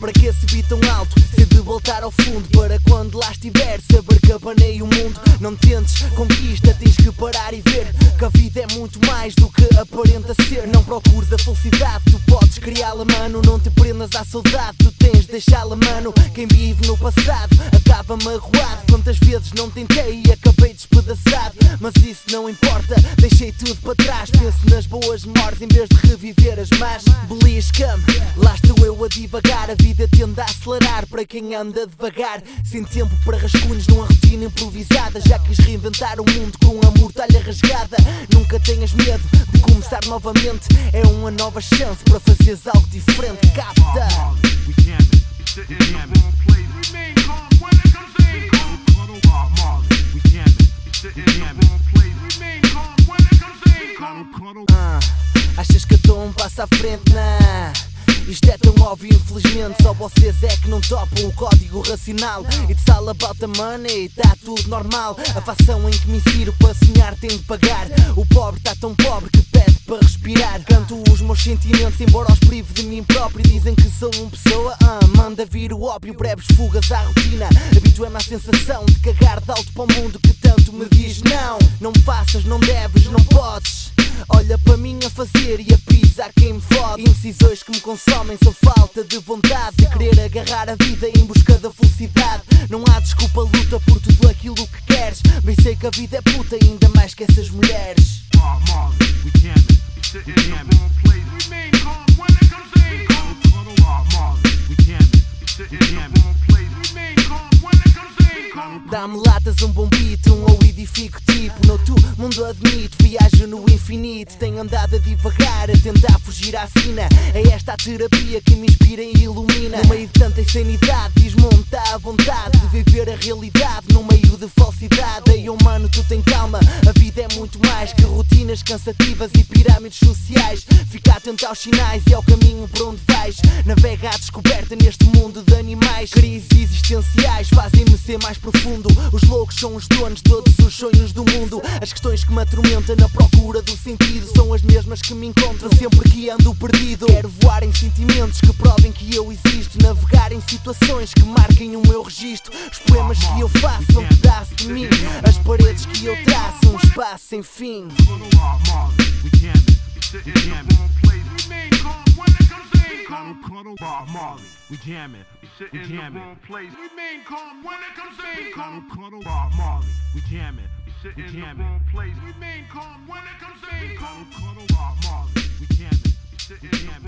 Para que subir tão alto? Se de voltar ao fundo, para quando lá estiver, saber que abanei o mundo. Não tens conquista, tens que parar e ver que a vida é muito mais do que aparenta ser. Não procures a felicidade, tu podes criá-la, mano. Não te prendas à saudade, tu tens de deixá-la, mano. Quem vive no passado acaba magoado. Quantas vezes não tentei e acabei despedaçado. Mas isso não importa, deixei tudo para trás. Penso nas boas memórias em vez de reviver as más. Belisca-me, lá estou eu a divagar. A vida tende a acelerar para quem anda devagar. Sem tempo para rascunhos numa rotina improvisada. Já quis reinventar o mundo com a mortalha rasgada. Nunca tenhas medo de começar novamente. É uma nova chance para fazeres algo diferente. Capta! We à frente? Nah. Isto é tão óbvio, infelizmente. Só vocês é que não topam o código racional. It's all about the money, tá tudo normal. A facção em que me insiro para sonhar tem de pagar. O pobre tá tão pobre que pede para respirar. Canto os meus sentimentos, embora os prive de mim próprio. Dizem que sou uma pessoa, ah, manda vir o óbvio. Breves fugas à rotina. Habitué-me à sensação de cagar de alto para o mundo que tanto me diz não. Não passas, não deves, não podes. Olha para mim a fazer e a pisar quem me fode. Indecisões que me consomem são falta de vontade. De querer agarrar a vida em busca da felicidade. Não há desculpa, luta por tudo aquilo que queres. Bem sei que a vida é puta, ainda mais que essas mulheres. Marley. We we calm Dá-me latas, um bom beat, um ou edifico tipo Noutro mundo admito, viajo no infinito Tenho andado a divagar, a tentar fugir à sina. É esta a terapia que me inspira e ilumina. No meio de tanta insanidade, desmonta a vontade De viver a realidade no meio de falsidade. Ei, oh mano, tu tem calma, a vida é muito mais Que rotinas cansativas e pirâmides sociais. Fica atento aos sinais e ao caminho por onde vais. Navega à descoberta neste mundo de animais Crises existenciais fazem-me ser mais profundo. Os loucos são os donos de todos os sonhos do mundo. As questões que me atormentam na procura do sentido São as mesmas que me encontram sempre que ando perdido. Quero voar em sentimentos que provem que eu existo. Navegar em situações que marquem o meu registro. Os poemas que eu faço são um pedaço de mim. As paredes que eu traço um espaço sem fim. We jamming, we jamming. mean calm. Cuddle, Bob Marley. We jamming. We sitting jamming. in the wrong place. We main calm when it comes to mean calm. Cuddle, Bob Marley. We jamming. We sitting in the wrong place. We main calm when it comes to mean calm. Cuddle, Bob Marley. We jamming. We sitting in the wrong place.